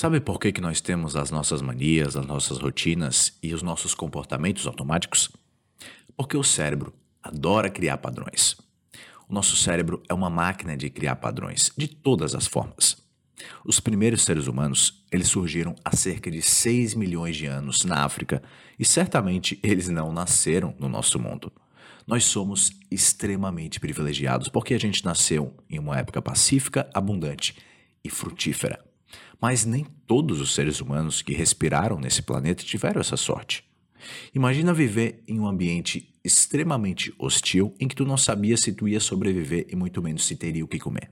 Sabe por que, que nós temos as nossas manias, as nossas rotinas e os nossos comportamentos automáticos? Porque o cérebro adora criar padrões. O nosso cérebro é uma máquina de criar padrões, de todas as formas. Os primeiros seres humanos, eles surgiram há cerca de 6 milhões de anos na África e certamente eles não nasceram no nosso mundo. Nós somos extremamente privilegiados porque a gente nasceu em uma época pacífica, abundante e frutífera. Mas nem todos os seres humanos que respiraram nesse planeta tiveram essa sorte. Imagina viver em um ambiente extremamente hostil em que tu não sabia se tu ia sobreviver e muito menos se teria o que comer.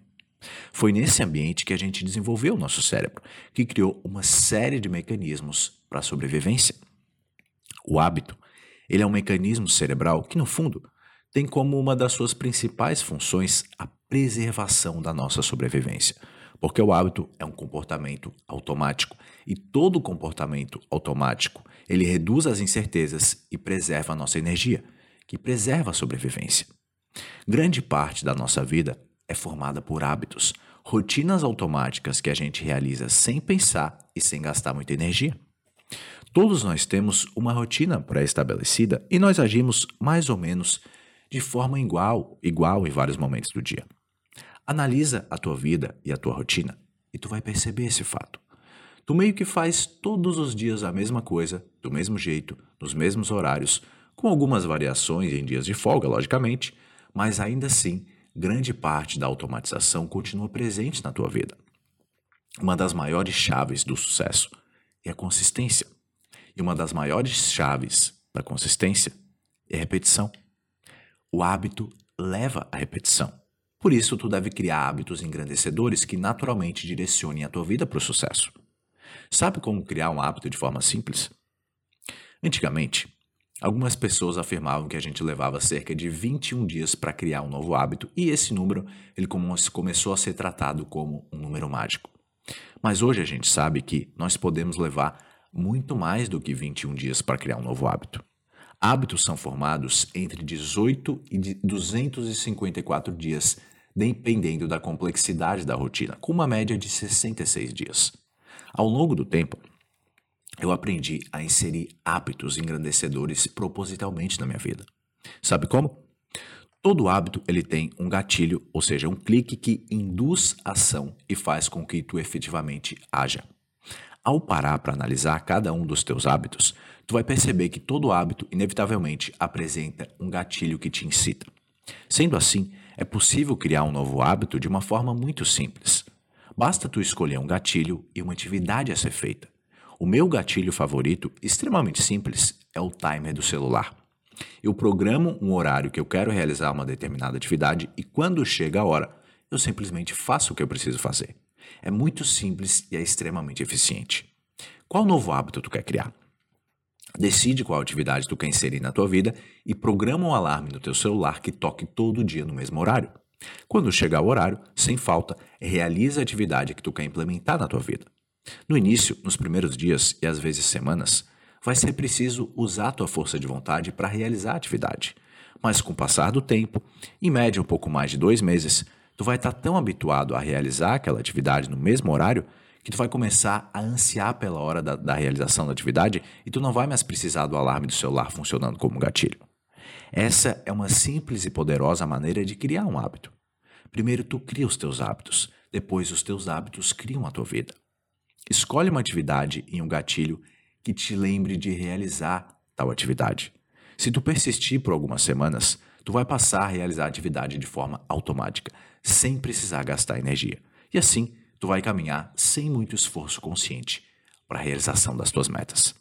Foi nesse ambiente que a gente desenvolveu o nosso cérebro, que criou uma série de mecanismos para a sobrevivência. O hábito, ele é um mecanismo cerebral que, no fundo, tem como uma das suas principais funções a preservação da nossa sobrevivência. Porque o hábito é um comportamento automático e todo comportamento automático, ele reduz as incertezas e preserva a nossa energia, que preserva a sobrevivência. Grande parte da nossa vida é formada por hábitos, rotinas automáticas que a gente realiza sem pensar e sem gastar muita energia. Todos nós temos uma rotina pré-estabelecida e nós agimos mais ou menos de forma igual, igual em vários momentos do dia. Analisa a tua vida e a tua rotina e tu vai perceber esse fato. Tu meio que faz todos os dias a mesma coisa, do mesmo jeito, nos mesmos horários, com algumas variações em dias de folga, logicamente, mas ainda assim grande parte da automatização continua presente na tua vida. Uma das maiores chaves do sucesso é a consistência. E uma das maiores chaves da consistência é a repetição. O hábito leva à repetição. Por isso, tu deve criar hábitos engrandecedores que naturalmente direcionem a tua vida para o sucesso. Sabe como criar um hábito de forma simples? Antigamente, Algumas pessoas afirmavam que a gente levava cerca de 21 dias para criar um novo hábito e esse número ele começou a ser tratado como um número mágico. Mas hoje a gente sabe que nós podemos levar muito mais do que 21 dias para criar um novo hábito. Hábitos são formados entre 18 e 254 dias, dependendo da complexidade da rotina, com uma média de 66 dias. Ao longo do tempo, eu aprendi a inserir hábitos engrandecedores propositalmente na minha vida. Sabe como? Todo hábito ele tem um gatilho, ou seja, um clique que induz ação e faz com que tu efetivamente haja. Ao parar para analisar cada um dos teus hábitos, tu vai perceber que todo hábito inevitavelmente apresenta um gatilho que te incita. Sendo assim, é possível criar um novo hábito de uma forma muito simples. Basta tu escolher um gatilho e uma atividade a ser feita. O meu gatilho favorito, extremamente simples, é o timer do celular. Eu programo um horário que eu quero realizar uma determinada atividade e quando chega a hora, eu simplesmente faço o que eu preciso fazer. É muito simples e é extremamente eficiente. Qual novo hábito tu quer criar? Decide qual atividade tu quer inserir na tua vida e programa um alarme no teu celular que toque todo dia no mesmo horário. Quando chegar o horário, sem falta, realiza a atividade que tu quer implementar na tua vida. No início, nos primeiros dias e às vezes semanas, vai ser preciso usar tua força de vontade para realizar a atividade. Mas com o passar do tempo, em média um pouco mais de dois meses, tu vai estar tá tão habituado a realizar aquela atividade no mesmo horário que tu vai começar a ansiar pela hora da, da realização da atividade e tu não vai mais precisar do alarme do celular funcionando como gatilho. Essa é uma simples e poderosa maneira de criar um hábito. Primeiro tu cria os teus hábitos, depois os teus hábitos criam a tua vida. Escolhe uma atividade em um gatilho que te lembre de realizar tal atividade. Se tu persistir por algumas semanas, tu vai passar a realizar a atividade de forma automática, sem precisar gastar energia. E assim, tu vai caminhar sem muito esforço consciente para a realização das tuas metas.